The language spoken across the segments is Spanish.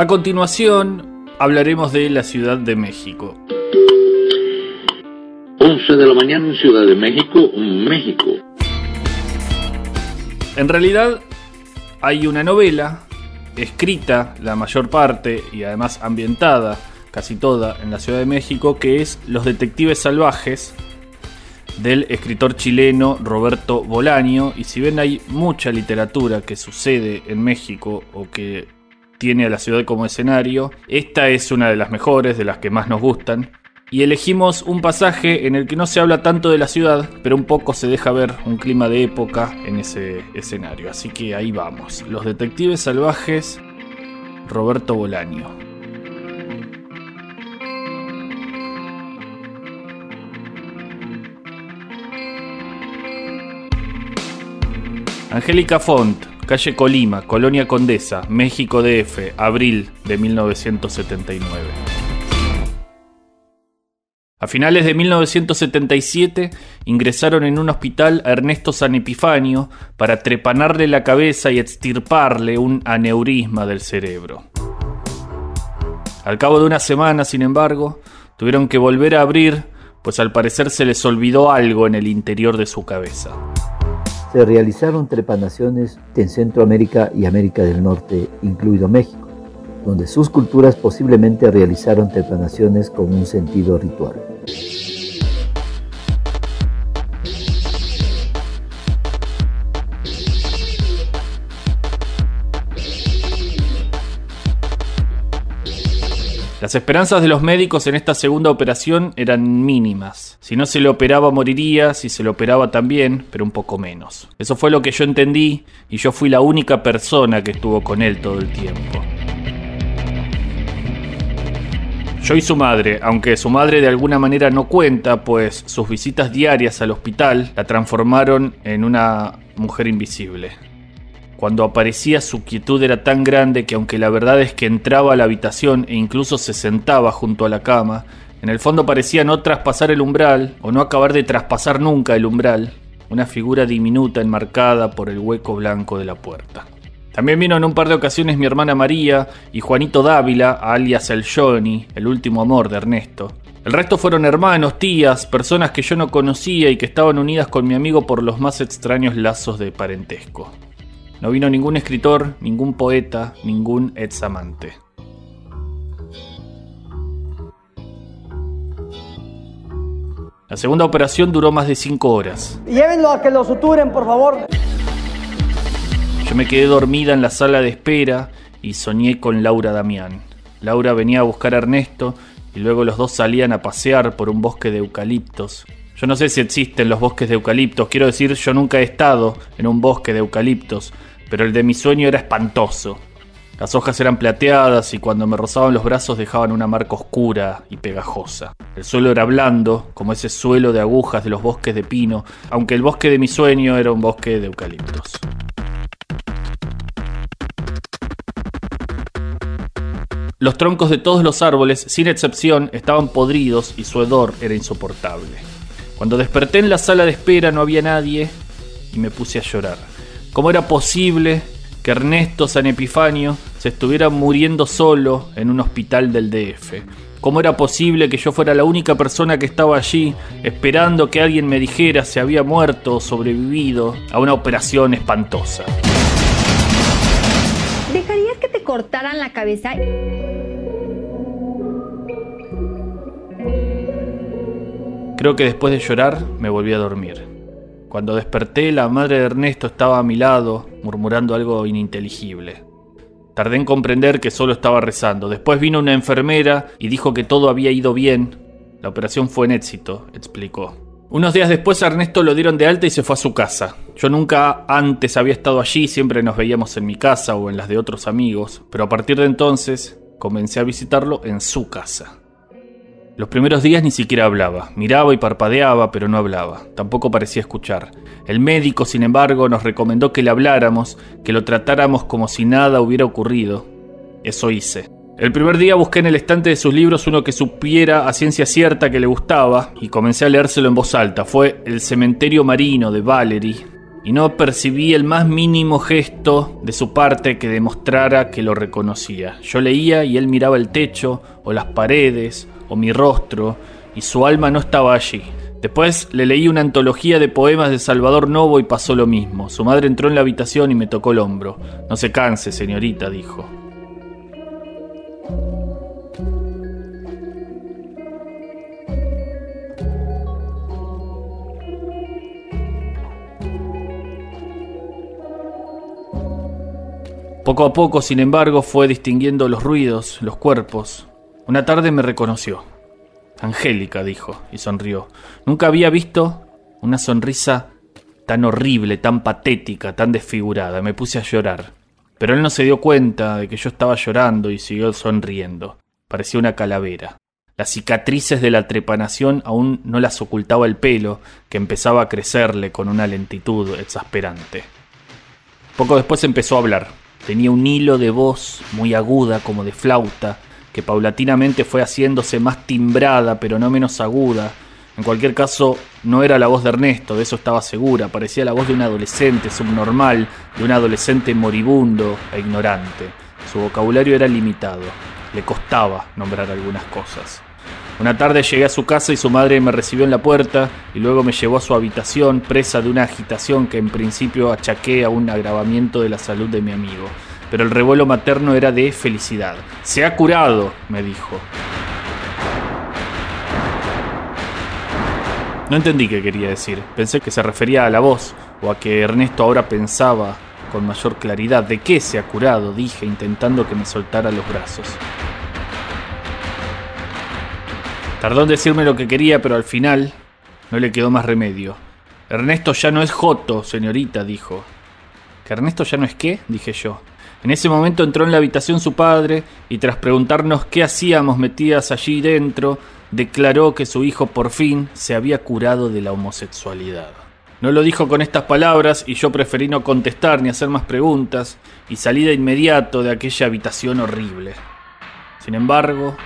A continuación, hablaremos de la Ciudad de México. 11 de la mañana en Ciudad de México, México. En realidad, hay una novela escrita, la mayor parte, y además ambientada, casi toda, en la Ciudad de México, que es Los Detectives Salvajes, del escritor chileno Roberto Bolaño. Y si ven hay mucha literatura que sucede en México o que tiene a la ciudad como escenario, esta es una de las mejores, de las que más nos gustan. Y elegimos un pasaje en el que no se habla tanto de la ciudad, pero un poco se deja ver un clima de época en ese escenario. Así que ahí vamos. Los detectives salvajes, Roberto Bolaño. Angélica Font, calle Colima, Colonia Condesa, México DF, abril de 1979. A finales de 1977 ingresaron en un hospital a Ernesto San Epifanio para trepanarle la cabeza y extirparle un aneurisma del cerebro. Al cabo de una semana, sin embargo, tuvieron que volver a abrir, pues al parecer se les olvidó algo en el interior de su cabeza se realizaron trepanaciones en Centroamérica y América del Norte, incluido México, donde sus culturas posiblemente realizaron trepanaciones con un sentido ritual. Las esperanzas de los médicos en esta segunda operación eran mínimas. Si no se le operaba moriría, si se le operaba también, pero un poco menos. Eso fue lo que yo entendí y yo fui la única persona que estuvo con él todo el tiempo. Yo y su madre, aunque su madre de alguna manera no cuenta, pues sus visitas diarias al hospital la transformaron en una mujer invisible. Cuando aparecía su quietud era tan grande que aunque la verdad es que entraba a la habitación e incluso se sentaba junto a la cama, en el fondo parecía no traspasar el umbral o no acabar de traspasar nunca el umbral, una figura diminuta enmarcada por el hueco blanco de la puerta. También vino en un par de ocasiones mi hermana María y Juanito Dávila, alias el Johnny, el último amor de Ernesto. El resto fueron hermanos, tías, personas que yo no conocía y que estaban unidas con mi amigo por los más extraños lazos de parentesco. No vino ningún escritor, ningún poeta, ningún examante. La segunda operación duró más de cinco horas. Llévenlo a que lo suturen, por favor. Yo me quedé dormida en la sala de espera y soñé con Laura Damián. Laura venía a buscar a Ernesto y luego los dos salían a pasear por un bosque de eucaliptos. Yo no sé si existen los bosques de eucaliptos, quiero decir, yo nunca he estado en un bosque de eucaliptos, pero el de mi sueño era espantoso. Las hojas eran plateadas y cuando me rozaban los brazos dejaban una marca oscura y pegajosa. El suelo era blando, como ese suelo de agujas de los bosques de pino, aunque el bosque de mi sueño era un bosque de eucaliptos. Los troncos de todos los árboles, sin excepción, estaban podridos y su hedor era insoportable. Cuando desperté en la sala de espera no había nadie y me puse a llorar. ¿Cómo era posible que Ernesto San Epifanio se estuviera muriendo solo en un hospital del DF? ¿Cómo era posible que yo fuera la única persona que estaba allí esperando que alguien me dijera si había muerto o sobrevivido a una operación espantosa? ¿Dejarías que te cortaran la cabeza? Creo que después de llorar me volví a dormir. Cuando desperté, la madre de Ernesto estaba a mi lado, murmurando algo ininteligible. Tardé en comprender que solo estaba rezando. Después vino una enfermera y dijo que todo había ido bien. La operación fue en éxito, explicó. Unos días después a Ernesto lo dieron de alta y se fue a su casa. Yo nunca antes había estado allí, siempre nos veíamos en mi casa o en las de otros amigos, pero a partir de entonces comencé a visitarlo en su casa. Los primeros días ni siquiera hablaba, miraba y parpadeaba, pero no hablaba, tampoco parecía escuchar. El médico, sin embargo, nos recomendó que le habláramos, que lo tratáramos como si nada hubiera ocurrido. Eso hice. El primer día busqué en el estante de sus libros uno que supiera a ciencia cierta que le gustaba y comencé a leérselo en voz alta. Fue El cementerio marino de Valery. y no percibí el más mínimo gesto de su parte que demostrara que lo reconocía. Yo leía y él miraba el techo, o las paredes, o mi rostro, y su alma no estaba allí. Después le leí una antología de poemas de Salvador Novo y pasó lo mismo. Su madre entró en la habitación y me tocó el hombro. No se canse, señorita, dijo. Poco a poco, sin embargo, fue distinguiendo los ruidos, los cuerpos. Una tarde me reconoció. Angélica, dijo, y sonrió. Nunca había visto una sonrisa tan horrible, tan patética, tan desfigurada. Me puse a llorar. Pero él no se dio cuenta de que yo estaba llorando y siguió sonriendo. Parecía una calavera. Las cicatrices de la trepanación aún no las ocultaba el pelo, que empezaba a crecerle con una lentitud exasperante. Poco después empezó a hablar. Tenía un hilo de voz muy aguda, como de flauta, que paulatinamente fue haciéndose más timbrada, pero no menos aguda. En cualquier caso, no era la voz de Ernesto, de eso estaba segura, parecía la voz de un adolescente subnormal, de un adolescente moribundo e ignorante. Su vocabulario era limitado, le costaba nombrar algunas cosas. Una tarde llegué a su casa y su madre me recibió en la puerta y luego me llevó a su habitación presa de una agitación que en principio achaqué a un agravamiento de la salud de mi amigo. Pero el revuelo materno era de felicidad. Se ha curado, me dijo. No entendí qué quería decir. Pensé que se refería a la voz o a que Ernesto ahora pensaba con mayor claridad. ¿De qué se ha curado? dije, intentando que me soltara los brazos. Tardó en decirme lo que quería, pero al final no le quedó más remedio. Ernesto ya no es Joto, señorita, dijo. ¿Que Ernesto ya no es qué? dije yo. En ese momento entró en la habitación su padre y tras preguntarnos qué hacíamos metidas allí dentro, declaró que su hijo por fin se había curado de la homosexualidad. No lo dijo con estas palabras y yo preferí no contestar ni hacer más preguntas y salí de inmediato de aquella habitación horrible. Sin embargo,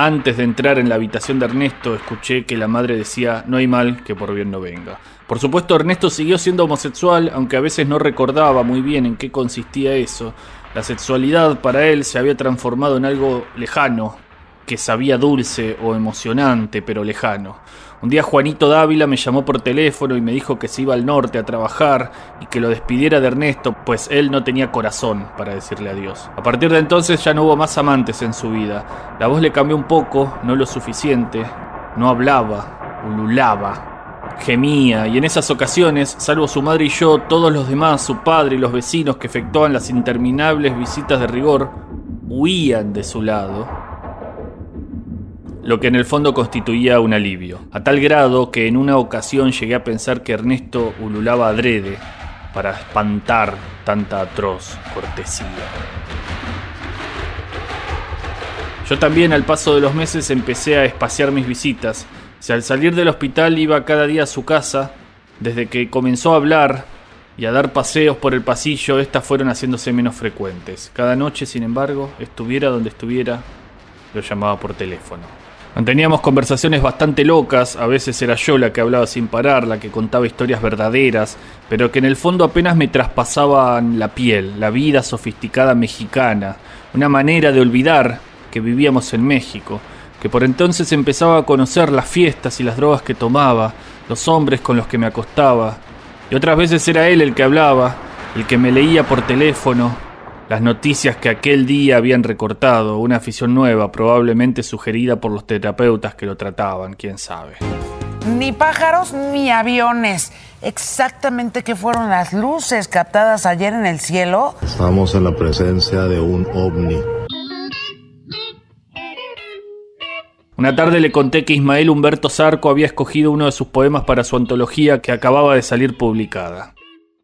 antes de entrar en la habitación de Ernesto, escuché que la madre decía, no hay mal que por bien no venga. Por supuesto, Ernesto siguió siendo homosexual, aunque a veces no recordaba muy bien en qué consistía eso. La sexualidad para él se había transformado en algo lejano, que sabía dulce o emocionante, pero lejano. Un día Juanito Dávila me llamó por teléfono y me dijo que se iba al norte a trabajar y que lo despidiera de Ernesto, pues él no tenía corazón para decirle adiós. A partir de entonces ya no hubo más amantes en su vida. La voz le cambió un poco, no lo suficiente. No hablaba, ululaba, gemía, y en esas ocasiones, salvo su madre y yo, todos los demás, su padre y los vecinos que efectuaban las interminables visitas de rigor, huían de su lado lo que en el fondo constituía un alivio, a tal grado que en una ocasión llegué a pensar que Ernesto ululaba adrede para espantar tanta atroz cortesía. Yo también al paso de los meses empecé a espaciar mis visitas. Si al salir del hospital iba cada día a su casa, desde que comenzó a hablar y a dar paseos por el pasillo, estas fueron haciéndose menos frecuentes. Cada noche, sin embargo, estuviera donde estuviera, lo llamaba por teléfono. Manteníamos conversaciones bastante locas, a veces era yo la que hablaba sin parar, la que contaba historias verdaderas, pero que en el fondo apenas me traspasaban la piel, la vida sofisticada mexicana, una manera de olvidar que vivíamos en México, que por entonces empezaba a conocer las fiestas y las drogas que tomaba, los hombres con los que me acostaba, y otras veces era él el que hablaba, el que me leía por teléfono, las noticias que aquel día habían recortado, una afición nueva, probablemente sugerida por los terapeutas que lo trataban, quién sabe. Ni pájaros ni aviones. Exactamente qué fueron las luces captadas ayer en el cielo. Estamos en la presencia de un ovni. Una tarde le conté que Ismael Humberto Zarco había escogido uno de sus poemas para su antología que acababa de salir publicada.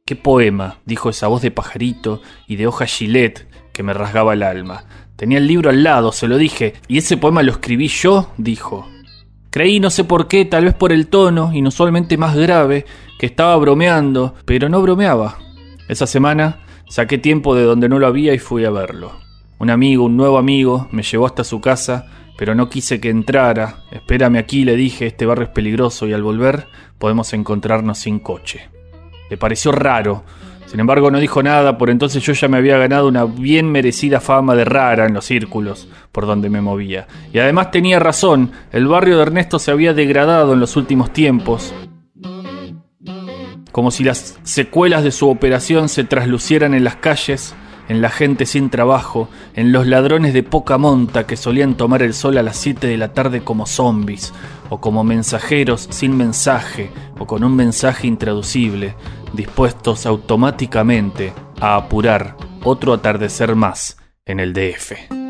¿Qué poema? dijo esa voz de pajarito y de hoja gilet que me rasgaba el alma. Tenía el libro al lado, se lo dije, y ese poema lo escribí yo, dijo. Creí, no sé por qué, tal vez por el tono, inusualmente más grave, que estaba bromeando, pero no bromeaba. Esa semana saqué tiempo de donde no lo había y fui a verlo. Un amigo, un nuevo amigo, me llevó hasta su casa, pero no quise que entrara. Espérame aquí, le dije, este barrio es peligroso y al volver podemos encontrarnos sin coche. Le pareció raro. Sin embargo, no dijo nada, por entonces yo ya me había ganado una bien merecida fama de rara en los círculos por donde me movía. Y además tenía razón, el barrio de Ernesto se había degradado en los últimos tiempos, como si las secuelas de su operación se traslucieran en las calles, en la gente sin trabajo, en los ladrones de poca monta que solían tomar el sol a las 7 de la tarde como zombies, o como mensajeros sin mensaje, o con un mensaje intraducible, dispuestos automáticamente a apurar otro atardecer más en el DF.